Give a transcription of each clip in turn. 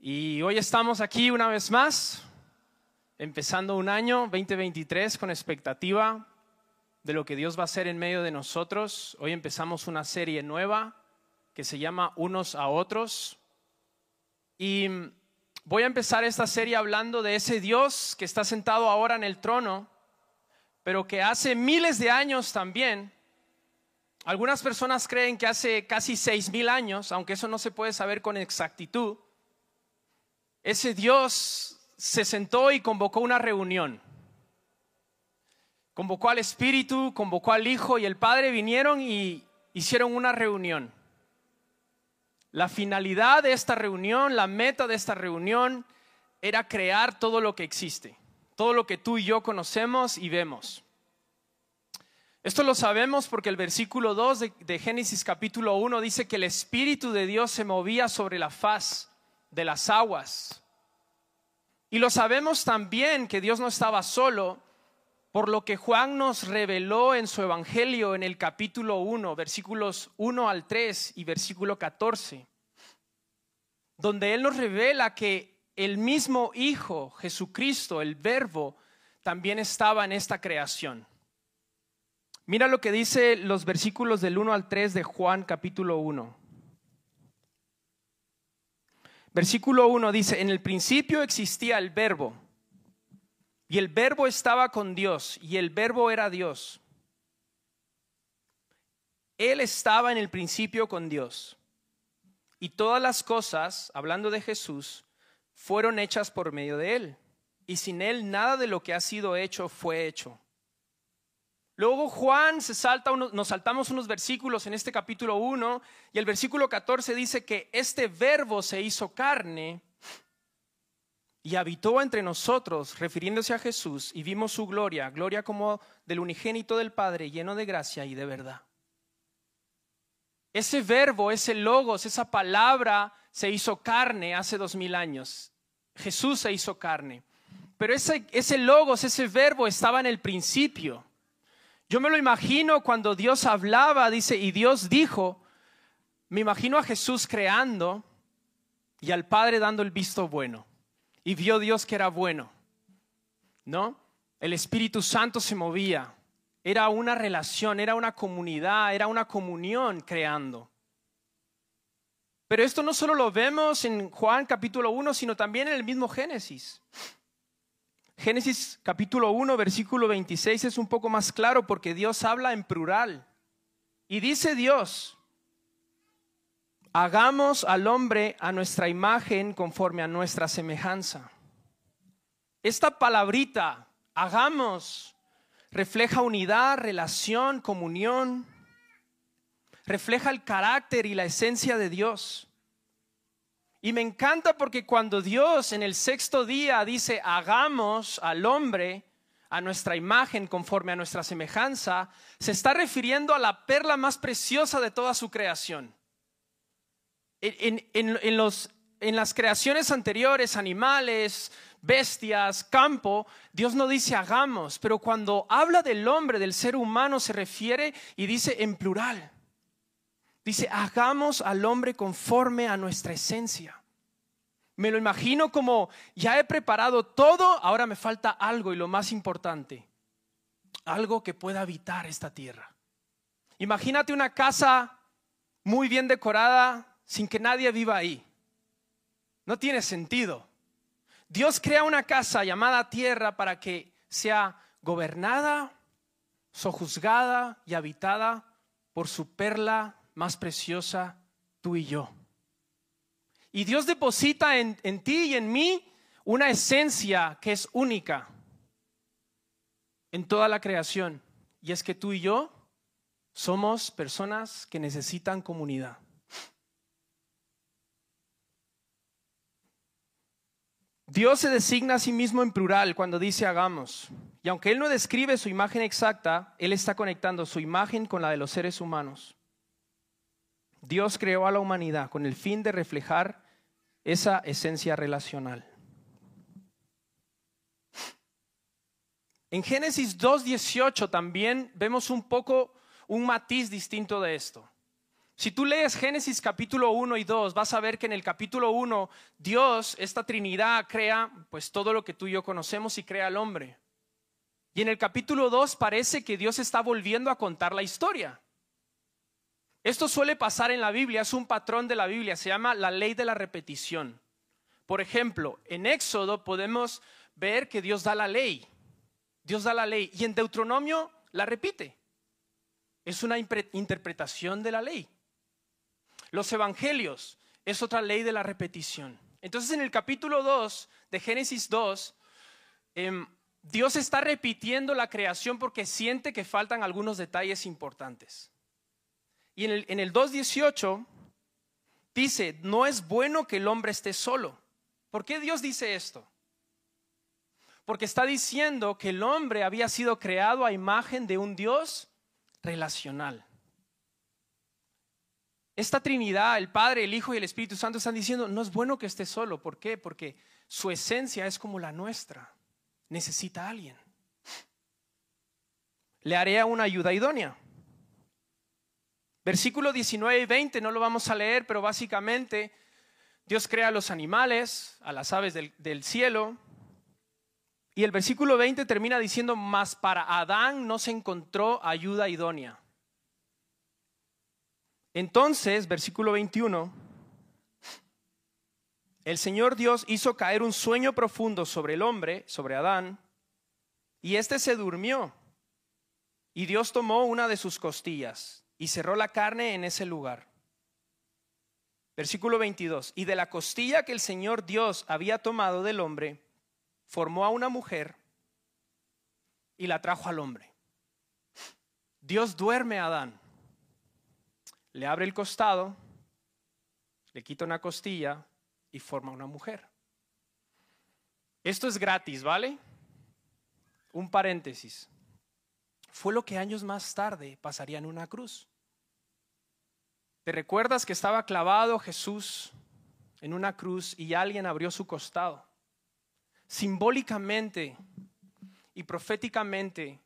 Y hoy estamos aquí una vez más, empezando un año 2023 con expectativa de lo que Dios va a hacer en medio de nosotros. Hoy empezamos una serie nueva que se llama Unos a Otros. Y voy a empezar esta serie hablando de ese Dios que está sentado ahora en el trono, pero que hace miles de años también. Algunas personas creen que hace casi seis mil años, aunque eso no se puede saber con exactitud, ese Dios se sentó y convocó una reunión. Convocó al Espíritu, convocó al Hijo y el Padre vinieron y hicieron una reunión. La finalidad de esta reunión, la meta de esta reunión era crear todo lo que existe, todo lo que tú y yo conocemos y vemos. Esto lo sabemos porque el versículo 2 de, de Génesis capítulo 1 dice que el Espíritu de Dios se movía sobre la faz de las aguas. Y lo sabemos también que Dios no estaba solo, por lo que Juan nos reveló en su Evangelio en el capítulo 1, versículos 1 al 3 y versículo 14, donde Él nos revela que el mismo Hijo, Jesucristo, el Verbo, también estaba en esta creación. Mira lo que dice los versículos del 1 al 3 de Juan capítulo 1. Versículo 1 dice, en el principio existía el verbo, y el verbo estaba con Dios, y el verbo era Dios. Él estaba en el principio con Dios, y todas las cosas, hablando de Jesús, fueron hechas por medio de Él, y sin Él nada de lo que ha sido hecho fue hecho. Luego Juan nos saltamos unos versículos en este capítulo 1 y el versículo 14 dice que este verbo se hizo carne y habitó entre nosotros, refiriéndose a Jesús, y vimos su gloria, gloria como del unigénito del Padre, lleno de gracia y de verdad. Ese verbo, ese logos, esa palabra se hizo carne hace dos mil años. Jesús se hizo carne. Pero ese, ese logos, ese verbo estaba en el principio. Yo me lo imagino cuando Dios hablaba, dice, y Dios dijo, me imagino a Jesús creando y al Padre dando el visto bueno. Y vio Dios que era bueno. ¿No? El Espíritu Santo se movía. Era una relación, era una comunidad, era una comunión creando. Pero esto no solo lo vemos en Juan capítulo 1, sino también en el mismo Génesis. Génesis capítulo 1, versículo 26 es un poco más claro porque Dios habla en plural. Y dice Dios, hagamos al hombre a nuestra imagen conforme a nuestra semejanza. Esta palabrita, hagamos, refleja unidad, relación, comunión, refleja el carácter y la esencia de Dios. Y me encanta porque cuando Dios en el sexto día dice, hagamos al hombre a nuestra imagen conforme a nuestra semejanza, se está refiriendo a la perla más preciosa de toda su creación. En, los, en las creaciones anteriores, animales, bestias, campo, Dios no dice hagamos, pero cuando habla del hombre, del ser humano, se refiere y dice en plural. Dice, hagamos al hombre conforme a nuestra esencia. Me lo imagino como, ya he preparado todo, ahora me falta algo y lo más importante, algo que pueda habitar esta tierra. Imagínate una casa muy bien decorada sin que nadie viva ahí. No tiene sentido. Dios crea una casa llamada tierra para que sea gobernada, sojuzgada y habitada por su perla más preciosa, tú y yo. Y Dios deposita en, en ti y en mí una esencia que es única en toda la creación. Y es que tú y yo somos personas que necesitan comunidad. Dios se designa a sí mismo en plural cuando dice hagamos. Y aunque Él no describe su imagen exacta, Él está conectando su imagen con la de los seres humanos. Dios creó a la humanidad con el fin de reflejar esa esencia relacional. En Génesis 2.18 también vemos un poco un matiz distinto de esto. Si tú lees Génesis capítulo 1 y 2, vas a ver que en el capítulo 1 Dios, esta Trinidad, crea pues todo lo que tú y yo conocemos y crea al hombre. Y en el capítulo 2 parece que Dios está volviendo a contar la historia. Esto suele pasar en la Biblia, es un patrón de la Biblia, se llama la ley de la repetición. Por ejemplo, en Éxodo podemos ver que Dios da la ley. Dios da la ley y en Deuteronomio la repite. Es una interpretación de la ley. Los evangelios es otra ley de la repetición. Entonces en el capítulo 2 de Génesis 2, em, Dios está repitiendo la creación porque siente que faltan algunos detalles importantes. Y en el, en el 2.18 dice, no es bueno que el hombre esté solo. ¿Por qué Dios dice esto? Porque está diciendo que el hombre había sido creado a imagen de un Dios relacional. Esta Trinidad, el Padre, el Hijo y el Espíritu Santo están diciendo, no es bueno que esté solo. ¿Por qué? Porque su esencia es como la nuestra. Necesita a alguien. Le haré una ayuda idónea. Versículo 19 y 20, no lo vamos a leer, pero básicamente Dios crea a los animales, a las aves del, cielo. Y el versículo 20 termina diciendo, mas para Adán no se encontró ayuda idónea. Entonces, versículo 21, el Señor Dios hizo caer un sueño profundo sobre el hombre, sobre Adán, y éste se durmió. Y Dios tomó una de sus costillas y cerró la carne en ese lugar. Versículo 22. Y de la costilla que el Señor Dios había tomado del hombre, formó a una mujer y la trajo al hombre. Dios duerme a Adán le abre el costado, le quita una costilla y forma una mujer. Esto es gratis, ¿vale? Un paréntesis. Fue lo que años más tarde pasaría en una cruz. ¿Te recuerdas que estaba clavado Jesús en una cruz y alguien abrió su costado? Simbólicamente y proféticamente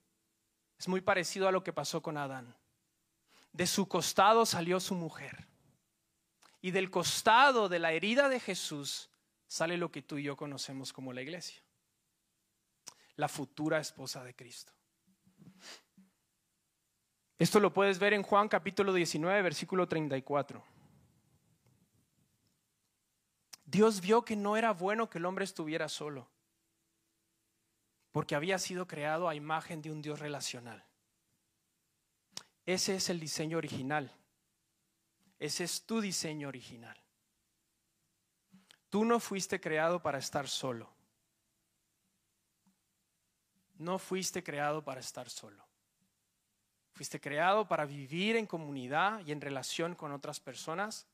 es muy parecido a lo que pasó con Adán de su costado salió su mujer. Y del costado de la herida de Jesús sale lo que tú y yo conocemos como la iglesia. La futura esposa de Cristo. Esto lo puedes ver en Juan capítulo 19, versículo 34. Dios vio que no era bueno que el hombre estuviera solo, porque había sido creado a imagen de un Dios relacional. Ese es el diseño original. Ese es tu diseño original. Tú no fuiste creado para estar solo. No fuiste creado para estar solo. Fuiste creado para vivir en comunidad y en relación con otras personas,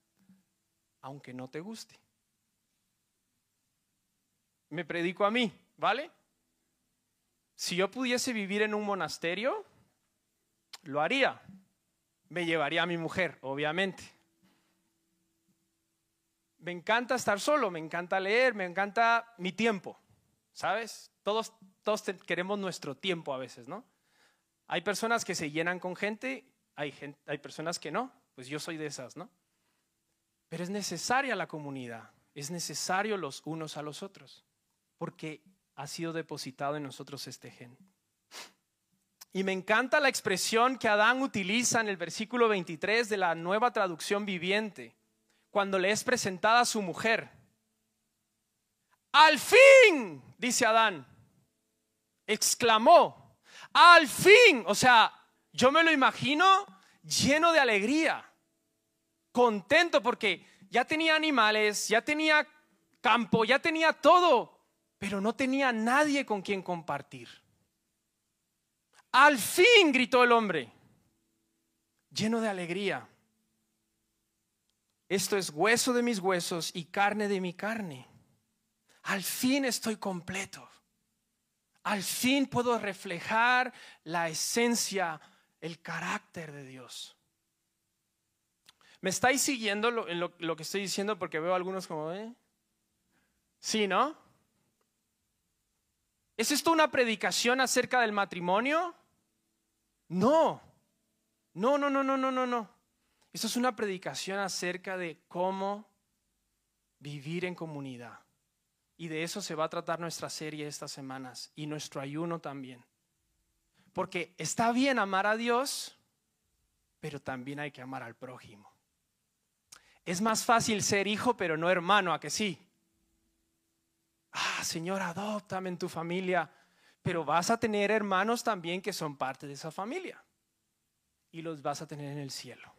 aunque no te guste. Me predico a mí, ¿vale? Si yo pudiese vivir en un monasterio, lo haría. Me llevaría a mi mujer, obviamente. Me encanta estar solo, me encanta leer, me encanta mi tiempo, ¿sabes? Todos, todos queremos nuestro tiempo a veces, ¿no? Hay personas que se llenan con gente, hay, personas que no, pues yo soy de esas, ¿no? Pero es necesaria la comunidad, es necesario los unos a los otros, porque ha sido depositado en nosotros este gen. Y me encanta la expresión que Adán utiliza en el versículo 23 de la nueva traducción viviente, cuando le es presentada a su mujer. Al fin, dice Adán, exclamó, al fin, o sea, yo me lo imagino lleno de alegría, contento porque ya tenía animales, ya tenía campo, ya tenía todo, pero no tenía nadie con quien compartir. Al fin, gritó el hombre, lleno de alegría. Esto es hueso de mis huesos y carne de mi carne. Al fin estoy completo. Al fin puedo reflejar la esencia, el carácter de Dios. ¿Me estáis siguiendo en lo, que estoy diciendo? Porque veo algunos como, ¿eh? Sí, ¿no? ¿Es esto una predicación acerca del matrimonio? No, no, no, no, no, no, no, no. Esta es una predicación acerca de cómo vivir en comunidad. Y de eso se va a tratar nuestra serie estas semanas y nuestro ayuno también. Porque está bien amar a Dios, pero también hay que amar al prójimo. Es más fácil ser hijo, pero no hermano, a que sí. Ah, Señor, adóptame en tu familia, pero vas a tener hermanos también que son parte de esa familia y los vas a tener en el cielo.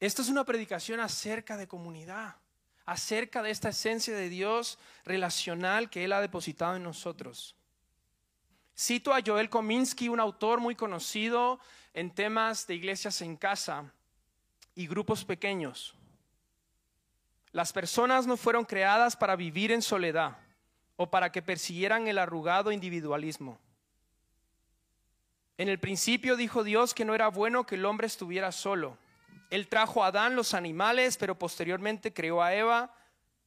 Esto es una predicación acerca de comunidad, acerca de esta esencia de Dios relacional que Él ha depositado en nosotros. Cito a Joel Kominsky, un autor muy conocido en temas de iglesias en casa y grupos pequeños. Las personas no fueron creadas para vivir en soledad o para que persiguieran el arrugado individualismo. En el principio dijo Dios que no era bueno que el hombre estuviera solo. Él trajo a Adán los animales, pero posteriormente creó a Eva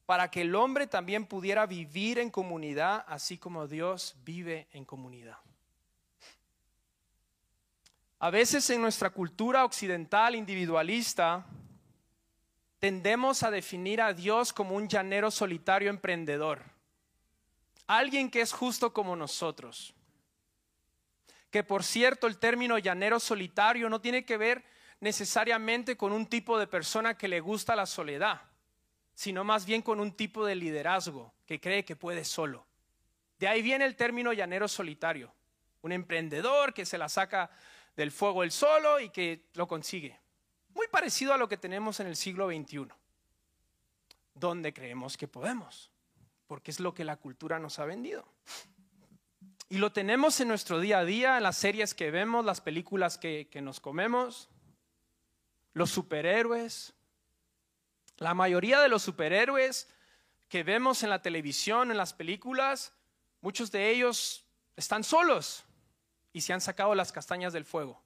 para que el hombre también pudiera vivir en comunidad, así como Dios vive en comunidad. A veces en nuestra cultura occidental individualista tendemos a definir a Dios como un llanero solitario emprendedor, alguien que es justo como nosotros. Que por cierto el término llanero solitario no tiene que ver necesariamente con un tipo de persona que le gusta la soledad, sino más bien con un tipo de liderazgo que cree que puede solo. De ahí viene el término llanero solitario, un emprendedor que se la saca del fuego el solo y que lo consigue. Muy parecido a lo que tenemos en el siglo XXI, donde creemos que podemos, porque es lo que la cultura nos ha vendido. Y lo tenemos en nuestro día a día, en las series que vemos, las películas que, que nos comemos, los superhéroes. La mayoría de los superhéroes que vemos en la televisión, en las películas, muchos de ellos están solos y se han sacado las castañas del fuego.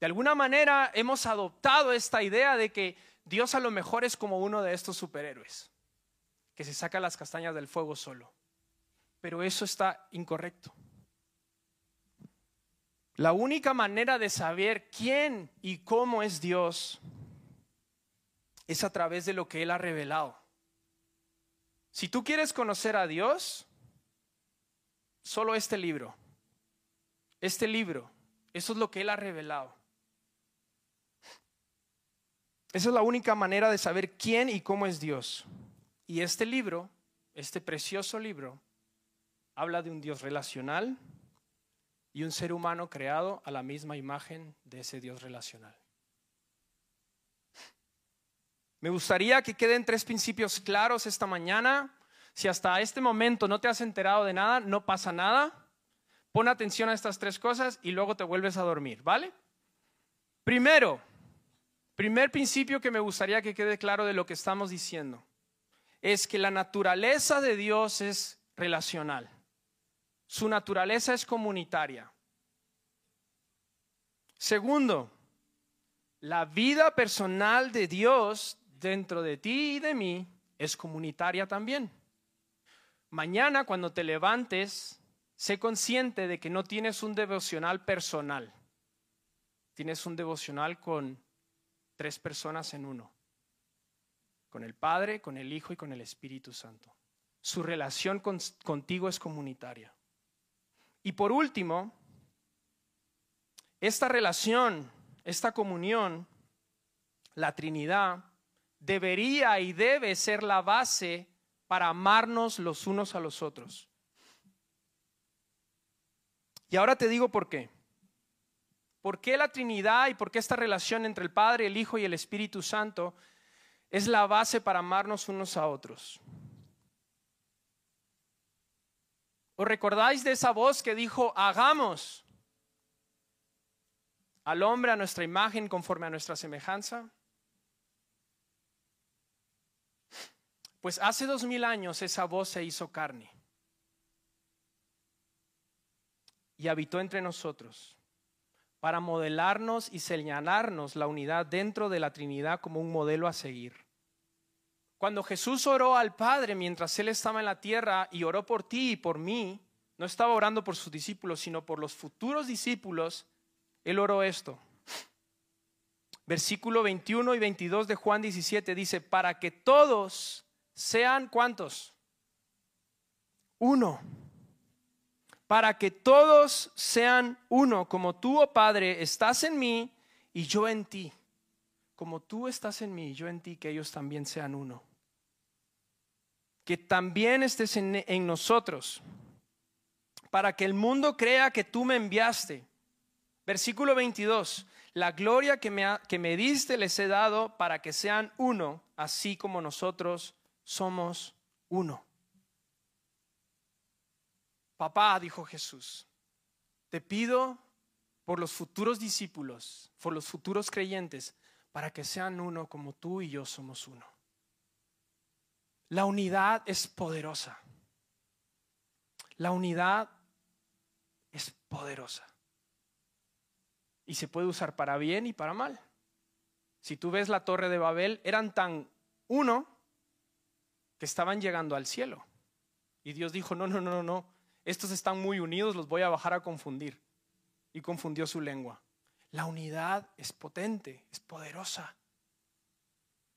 De alguna manera hemos adoptado esta idea de que Dios a lo mejor es como uno de estos superhéroes, que se saca las castañas del fuego solo. Pero eso está incorrecto. La única manera de saber quién y cómo es Dios es a través de lo que Él ha revelado. Si tú quieres conocer a Dios, solo este libro, este libro, eso es lo que Él ha revelado. Esa es la única manera de saber quién y cómo es Dios. Y este libro, este precioso libro, habla de un Dios relacional y un ser humano creado a la misma imagen de ese Dios relacional. Me gustaría que queden tres principios claros esta mañana. Si hasta este momento no te has enterado de nada, no pasa nada. Pon atención a estas tres cosas y luego te vuelves a dormir, ¿vale? Primero, primer principio que me gustaría que quede claro de lo que estamos diciendo es que la naturaleza de Dios es relacional. Su naturaleza es comunitaria. Segundo, la vida personal de Dios dentro de ti y de mí es comunitaria también. Mañana cuando te levantes, Sé consciente de que no tienes un devocional personal. Tienes un devocional con tres personas en uno. Con el Padre, con el Hijo y con el Espíritu Santo. Su relación contigo es comunitaria. Y por último, esta relación, esta comunión, la Trinidad, debería y debe ser la base para amarnos los unos a los otros. Y ahora te digo por qué. ¿Por qué la Trinidad y por qué esta relación entre el Padre, el Hijo y el Espíritu Santo es la base para amarnos unos a otros? ¿Os recordáis de esa voz que dijo, hagamos al hombre a nuestra imagen conforme a nuestra semejanza? Pues hace dos mil años esa voz se hizo carne. y habitó entre nosotros para modelarnos y señalarnos la unidad dentro de la Trinidad como un modelo a seguir. Cuando Jesús oró al Padre mientras Él estaba en la tierra y oró por ti y por mí, no estaba orando por sus discípulos, sino por los futuros discípulos, Él oró esto. Versículo 21 y 22 de Juan 17 dice, para que todos sean cuántos? Uno. Para que todos sean uno, como tú, oh Padre, estás en mí y yo en ti. Como tú estás en mí y yo en ti, que ellos también sean uno. Que también estés en, nosotros, para que el mundo crea que tú me enviaste. Versículo 22. La gloria que me, que me diste les he dado para que sean uno, así como nosotros somos uno. Papá, dijo Jesús, te pido por los futuros discípulos, por los futuros creyentes, para que sean uno como tú y yo somos uno. La unidad es poderosa. La unidad es poderosa y se puede usar para bien y para mal. Si tú ves la torre de Babel, eran tan uno que estaban llegando al cielo. Y Dios dijo, no, no, no, no, estos están muy unidos, los voy a bajar a confundir. Y confundió su lengua. La unidad es potente, es poderosa,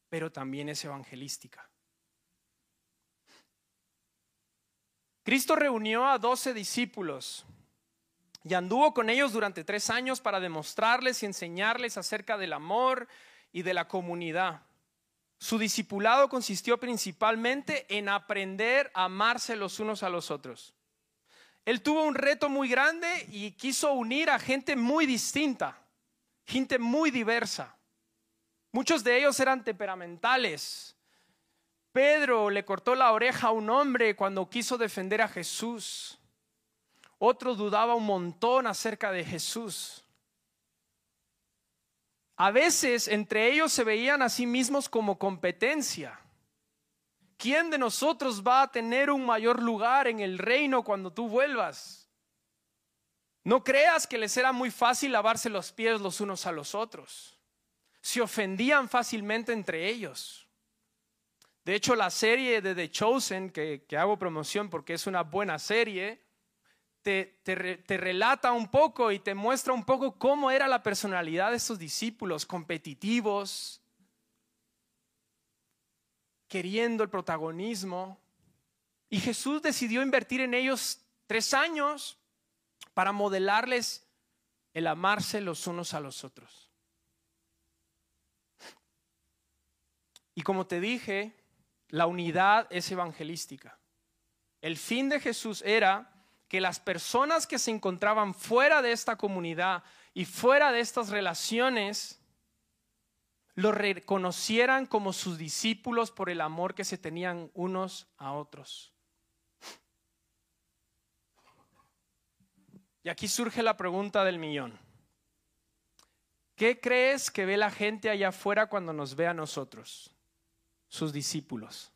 pero también es evangelística. Cristo reunió a doce discípulos y anduvo con ellos durante tres años para demostrarles y enseñarles acerca del amor y de la comunidad. Su discipulado consistió principalmente en aprender a amarse los unos a los otros. Él tuvo un reto muy grande y quiso unir a gente muy distinta, gente muy diversa. Muchos de ellos eran temperamentales. Pedro le cortó la oreja a un hombre cuando quiso defender a Jesús. Otro dudaba un montón acerca de Jesús. A veces entre ellos se veían a sí mismos como competencia. ¿Quién de nosotros va a tener un mayor lugar en el reino cuando tú vuelvas? No creas que les era muy fácil lavarse los pies los unos a los otros. Se ofendían fácilmente entre ellos. De hecho, la serie de The Chosen, que, que hago promoción porque es una buena serie, te, relata un poco y te muestra un poco cómo era la personalidad de estos discípulos, competitivos, queriendo el protagonismo. Y Jesús decidió invertir en ellos tres años para modelarles el amarse los unos a los otros. Y como te dije, la unidad es evangelística. El fin de Jesús era que las personas que se encontraban fuera de esta comunidad y fuera de estas relaciones lo reconocieran como sus discípulos por el amor que se tenían unos a otros. Y aquí surge la pregunta del millón. ¿Qué crees que ve la gente allá afuera cuando nos ve a nosotros, sus discípulos?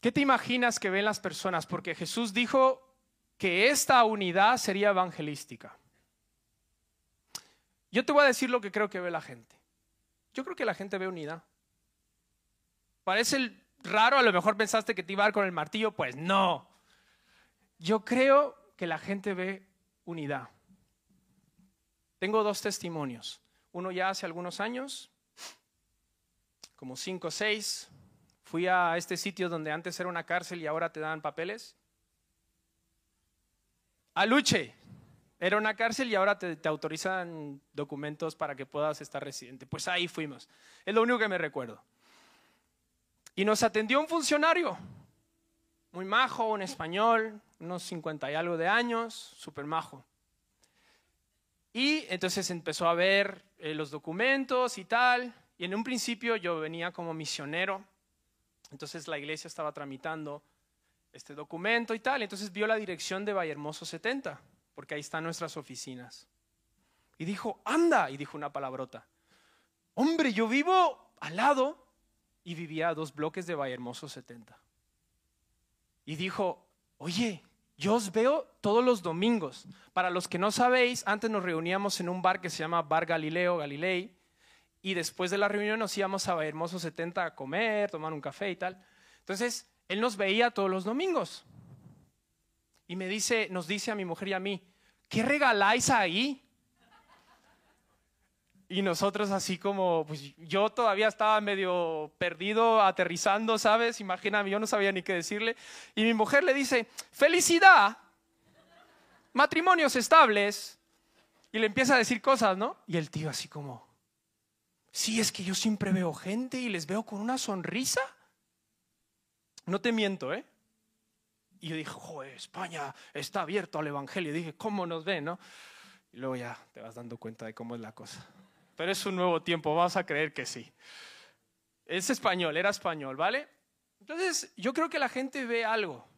¿Qué te imaginas que ven las personas? Porque Jesús dijo que esta unidad sería evangelística. Yo te voy a decir lo que creo que ve la gente. Yo creo que la gente ve unidad. Parece raro, a lo mejor pensaste que te iba a dar con el martillo, pues no. Yo creo que la gente ve unidad. Tengo dos testimonios. Uno ya hace algunos años, como cinco o seis, Fui a este sitio donde antes era una cárcel y ahora te dan papeles. Aluche. Era una cárcel y ahora te, autorizan documentos para que puedas estar residente. Pues ahí fuimos. Es lo único que me recuerdo. Y nos atendió un funcionario, muy majo, un español, unos 50 y algo de años, súper majo. Y entonces empezó a ver eh, los documentos y tal. Y en un principio yo venía como misionero entonces la iglesia estaba tramitando este documento y tal. Entonces vio la dirección de Vallehermoso 70, porque ahí están nuestras oficinas. Y dijo, anda, y dijo una palabrota. Hombre, yo vivo al lado y vivía a dos bloques de Vallehermoso 70. Y dijo, oye, yo os veo todos los domingos. Para los que no sabéis, antes nos reuníamos en un bar que se llama Bar Galileo, Galilei, y después de la reunión nos íbamos a Hermoso 70 a comer, tomar un café y tal. Entonces, él nos veía todos los domingos. Y me dice, nos dice a mi mujer y a mí, ¿qué regaláis ahí? Y nosotros así como, pues yo todavía estaba medio perdido, aterrizando, ¿sabes? Imagíname, yo no sabía ni qué decirle. Y mi mujer le dice, felicidad, matrimonios estables. Y le empieza a decir cosas, ¿no? Y el tío así como, sí, es que yo siempre veo gente y les veo con una sonrisa. No te miento, ¿eh? Y yo dije, joder, España está abierto al Evangelio. Y dije, ¿cómo nos ven, no? Y luego ya te vas dando cuenta de cómo es la cosa pero es un nuevo tiempo, vamos a creer que sí. Es español, era español, ¿vale? Entonces, yo creo que la gente ve algo,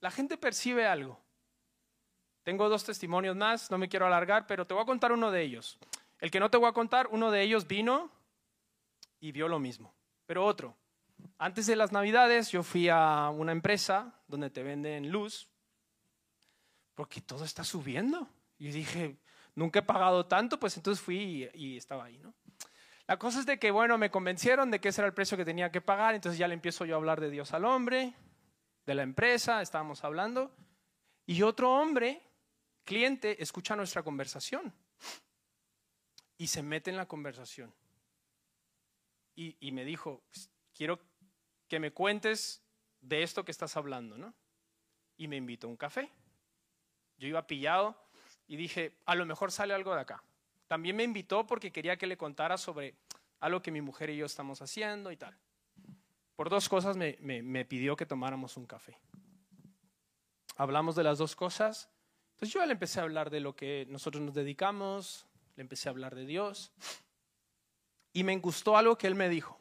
la gente percibe algo. Tengo dos testimonios más, no me quiero alargar, pero te voy a contar uno de ellos. El que no te voy a contar, uno de ellos vino y vio lo mismo, pero otro. Antes de las navidades yo fui a una empresa donde te venden luz, porque todo está subiendo. Y dije, nunca he pagado tanto, pues entonces fui y, estaba ahí, ¿no? La cosa es de que, bueno, me convencieron de que ese era el precio que tenía que pagar, entonces ya le empiezo yo a hablar de Dios al hombre, de la empresa, estábamos hablando, y otro hombre, cliente, escucha nuestra conversación y se mete en la conversación. Y, y me dijo, pues, quiero que me cuentes de esto que estás hablando, ¿no? Y me invitó a un café. Yo iba pillado, y dije, a lo mejor sale algo de acá. También me invitó porque quería que le contara sobre algo que mi mujer y yo estamos haciendo y tal. Por dos cosas me, me, pidió que tomáramos un café. Hablamos de las dos cosas. Entonces yo le empecé a hablar de lo que nosotros nos dedicamos, le empecé a hablar de Dios. Y me gustó algo que él me dijo.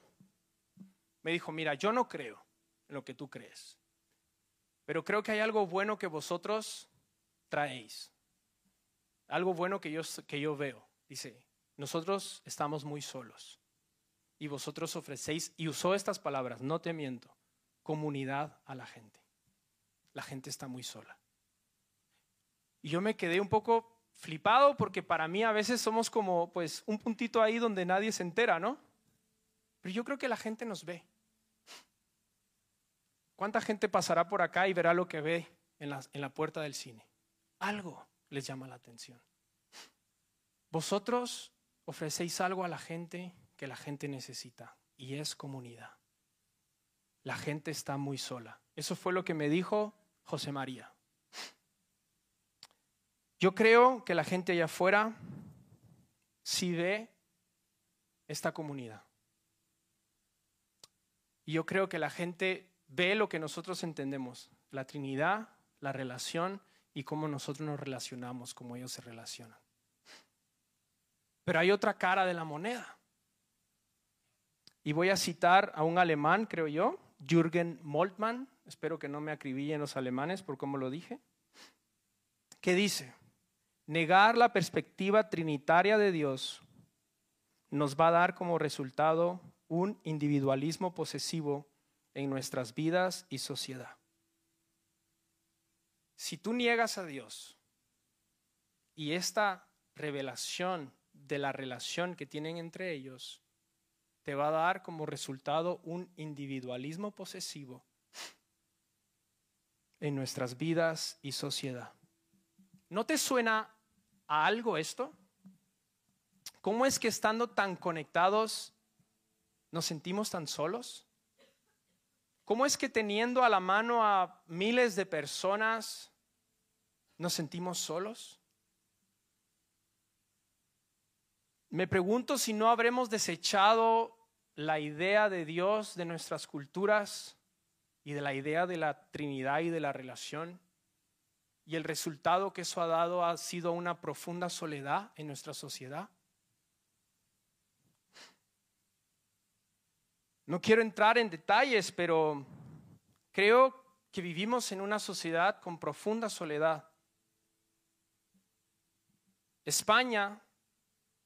Me dijo, mira, yo no creo en lo que tú crees, pero creo que hay algo bueno que vosotros traéis algo bueno que yo, que yo veo. Dice, nosotros estamos muy solos y vosotros ofrecéis, y usó estas palabras, no te miento, comunidad a la gente. La gente está muy sola. Y yo me quedé un poco flipado porque para mí a veces somos como pues un puntito ahí donde nadie se entera, ¿no? Pero yo creo que la gente nos ve. ¿Cuánta gente pasará por acá y verá lo que ve en la, en la puerta del cine? Algo les llama la atención. Vosotros ofrecéis algo a la gente que la gente necesita y es comunidad. La gente está muy sola. Eso fue lo que me dijo José María. Yo creo que la gente allá afuera sí ve esta comunidad. Y yo creo que la gente ve lo que nosotros entendemos, la Trinidad, la relación y cómo nosotros nos relacionamos, cómo ellos se relacionan. Pero hay otra cara de la moneda. Y voy a citar a un alemán, creo yo, Jürgen Moltmann, espero que no me acribillen los alemanes por cómo lo dije, que dice, negar la perspectiva trinitaria de Dios nos va a dar como resultado un individualismo posesivo en nuestras vidas y sociedad. Si tú niegas a Dios y esta revelación de la relación que tienen entre ellos te va a dar como resultado un individualismo posesivo en nuestras vidas y sociedad. ¿No te suena a algo esto? ¿Cómo es que estando tan conectados nos sentimos tan solos? ¿Cómo es que teniendo a la mano a miles de personas nos sentimos solos? Me pregunto si no habremos desechado la idea de Dios de nuestras culturas y de la idea de la Trinidad y de la relación. Y el resultado que eso ha dado ha sido una profunda soledad en nuestra sociedad. No quiero entrar en detalles, pero creo que vivimos en una sociedad con profunda soledad. España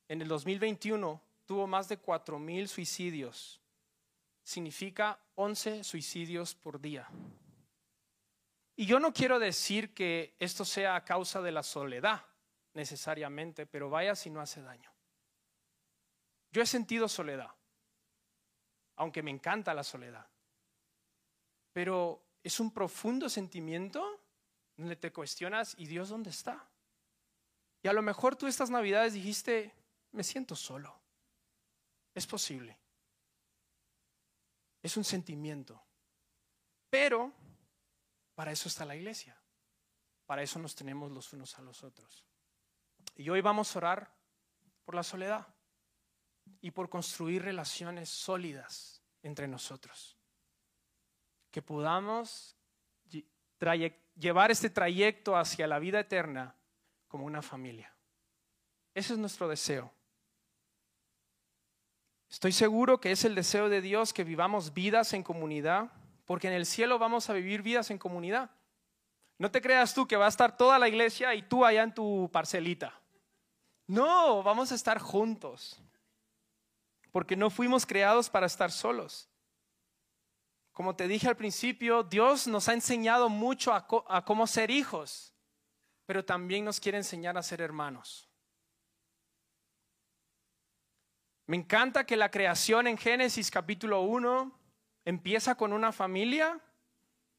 en el 2021 tuvo más de 4.000 suicidios. Significa 11 suicidios por día. Y yo no quiero decir que esto sea a causa de la soledad necesariamente, pero vaya si no hace daño. Yo he sentido soledad aunque me encanta la soledad. Pero es un profundo sentimiento donde te cuestionas, ¿y Dios dónde está? Y a lo mejor tú estas navidades dijiste, me siento solo. Es posible. Es un sentimiento. Pero para eso está la iglesia. Para eso nos tenemos los unos a los otros. Y hoy vamos a orar por la soledad y por construir relaciones sólidas entre nosotros. Que podamos llevar este trayecto hacia la vida eterna como una familia. Ese es nuestro deseo. Estoy seguro que es el deseo de Dios que vivamos vidas en comunidad, porque en el cielo vamos a vivir vidas en comunidad. No te creas tú que va a estar toda la iglesia y tú allá en tu parcelita. No, vamos a estar juntos, porque no fuimos creados para estar solos. Como te dije al principio, Dios nos ha enseñado mucho a, cómo ser hijos, pero también nos quiere enseñar a ser hermanos. Me encanta que la creación en Génesis capítulo 1 empieza con una familia.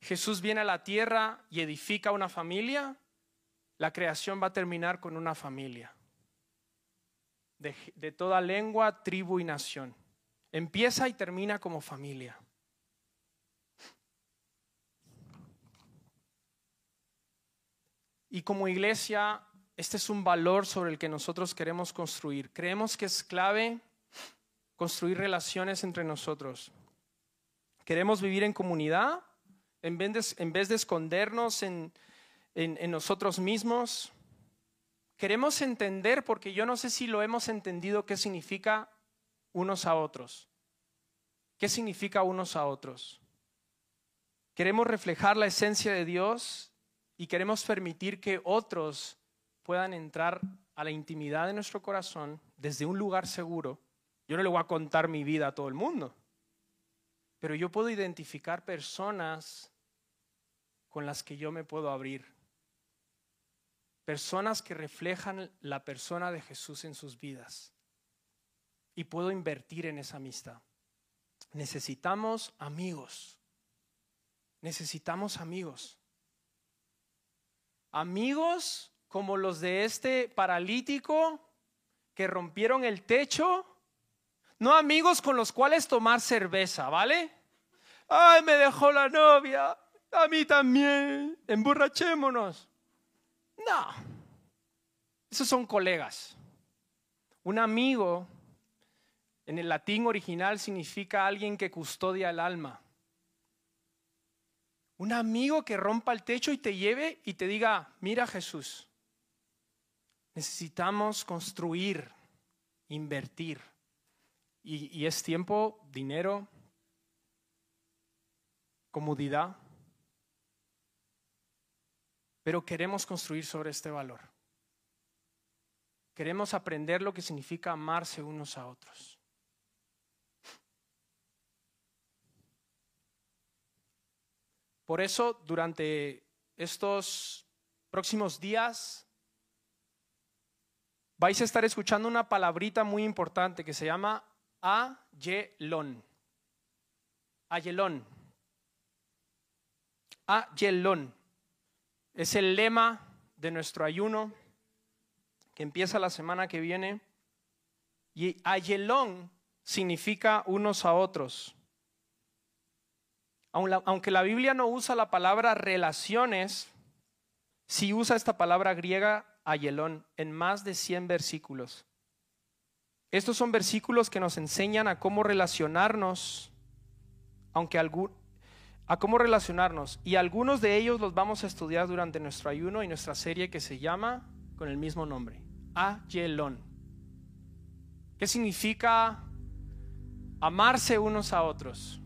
Jesús viene a la tierra y edifica una familia. La creación va a terminar con una familia. De, toda lengua, tribu y nación. Empieza y termina como familia. Y como iglesia, este es un valor sobre el que nosotros queremos construir. Creemos que es clave construir relaciones entre nosotros. Queremos vivir en comunidad en vez de, escondernos en nosotros mismos. Queremos entender, porque yo no sé si lo hemos entendido, qué significa unos a otros. ¿Qué significa unos a otros? Queremos reflejar la esencia de Dios y queremos permitir que otros puedan entrar a la intimidad de nuestro corazón desde un lugar seguro yo no le voy a contar mi vida a todo el mundo, pero yo puedo identificar personas con las que yo me puedo abrir. Personas que reflejan la persona de Jesús en sus vidas. Y puedo invertir en esa amistad. Necesitamos amigos. Necesitamos amigos. Amigos como los de este paralítico que rompieron el techo no amigos con los cuales tomar cerveza, ¿vale? Ay, me dejó la novia. A mí también. Emborrachémonos. No. Esos son colegas. Un amigo en el latín original significa alguien que custodia el alma. Un amigo que rompa el techo y te lleve y te diga, mira Jesús, necesitamos construir, invertir. Y, es tiempo, dinero, comodidad. Pero queremos construir sobre este valor. Queremos aprender lo que significa amarse unos a otros. Por eso, durante estos próximos días, vais a estar escuchando una palabrita muy importante que se llama Ayelón. Ayelón. Ayelón. Es el lema de nuestro ayuno que empieza la semana que viene. Y Ayelón significa unos a otros. Aunque la Biblia no usa la palabra relaciones, sí usa esta palabra griega ayelón en más de 100 versículos. Estos son versículos que nos enseñan a cómo relacionarnos, aunque a cómo relacionarnos. Y algunos de ellos los vamos a estudiar durante nuestro ayuno y nuestra serie que se llama con el mismo nombre, Ayelón. ¿Qué significa amarse unos a otros?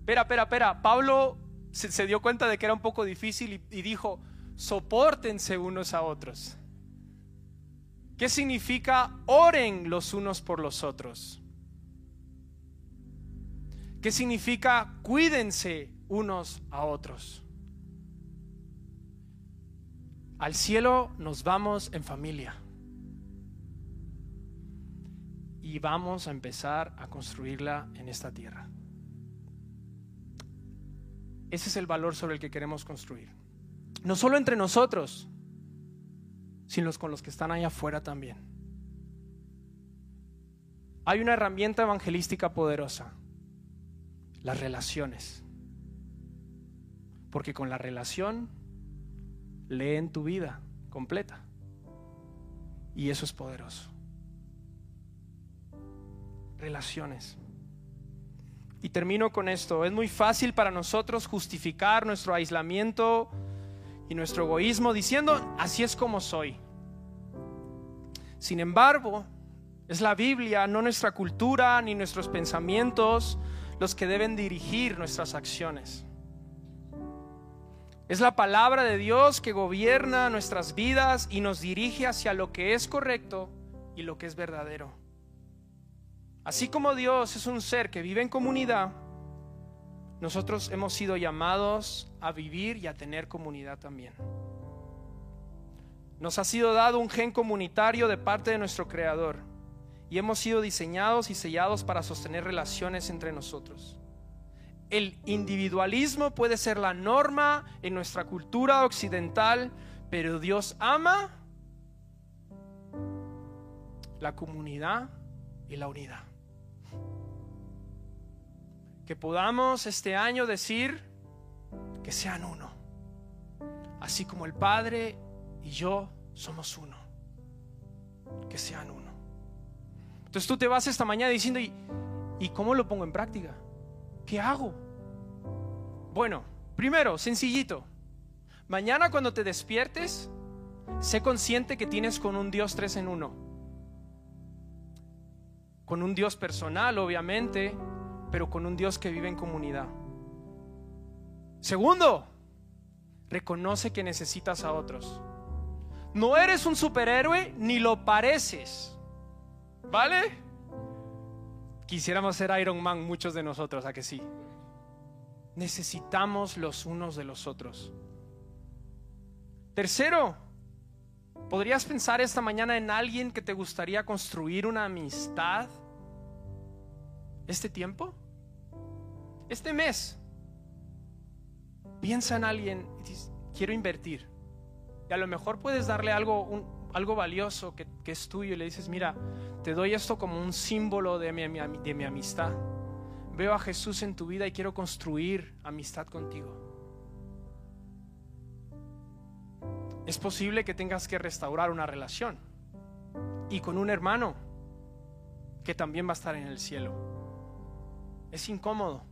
Espera, espera, espera. Pablo se, dio cuenta de que era un poco difícil y dijo, soportense unos a otros. ¿Qué significa oren los unos por los otros? ¿Qué significa cuídense unos a otros? Al cielo nos vamos en familia. Y vamos a empezar a construirla en esta tierra. Ese es el valor sobre el que queremos construir. No solo entre nosotros, sino con los que están allá afuera también. hay una herramienta evangelística poderosa, las relaciones. Porque con la relación leen tu vida completa. Y eso es poderoso. Relaciones. Y termino con esto. Es muy fácil para nosotros justificar nuestro aislamiento y nuestro egoísmo diciendo, así es como soy. Sin embargo, es la Biblia, no nuestra cultura ni nuestros pensamientos los que deben dirigir nuestras acciones. Es la palabra de Dios que gobierna nuestras vidas y nos dirige hacia lo que es correcto y lo que es verdadero. Así como Dios es un ser que vive en comunidad, nosotros hemos sido llamados a vivir y a tener comunidad también. Nos ha sido dado un gen comunitario de parte de nuestro Creador y hemos sido diseñados y sellados para sostener relaciones entre nosotros. El individualismo puede ser la norma en nuestra cultura occidental, pero Dios ama la comunidad y la unidad. Que podamos este año decir que sean uno, así como el Padre y yo somos uno, que sean uno. Entonces tú te vas esta mañana diciendo, ¿y, ¿y cómo lo pongo en práctica? ¿Qué hago? Bueno, primero, sencillito. Mañana cuando te despiertes, sé consciente que tienes con un Dios tres en uno. Con un Dios personal, obviamente, pero con un Dios que vive en comunidad. Segundo, reconoce que necesitas a otros. No eres un superhéroe ni lo pareces. ¿Vale? Quisiéramos ser Iron Man muchos de nosotros, ¿a que sí? necesitamos los unos de los otros. Tercero, ¿podrías pensar esta mañana en alguien que te gustaría construir una amistad este tiempo? Este mes. Piensa en alguien y dices, quiero invertir. Y a lo mejor puedes darle algo, algo valioso que, es tuyo y le dices, mira, te doy esto como un símbolo de mi amistad veo a Jesús en tu vida y quiero construir amistad contigo. Es posible que tengas que restaurar una relación y con un hermano que también va a estar en el cielo. Es incómodo,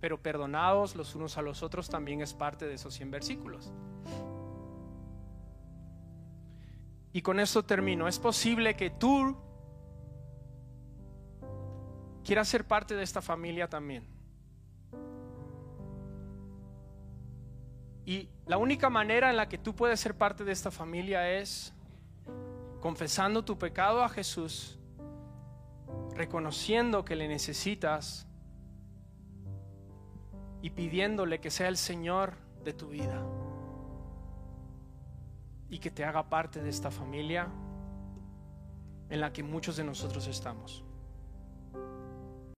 pero perdonados los unos a los otros también es parte de esos 100 versículos. Y con esto termino. Es posible que tú quieras ser parte de esta familia también. Y la única manera en la que tú puedes ser parte de esta familia es confesando tu pecado a Jesús, reconociendo que le necesitas y pidiéndole que sea el Señor de tu vida y que te haga parte de esta familia en la que muchos de nosotros estamos.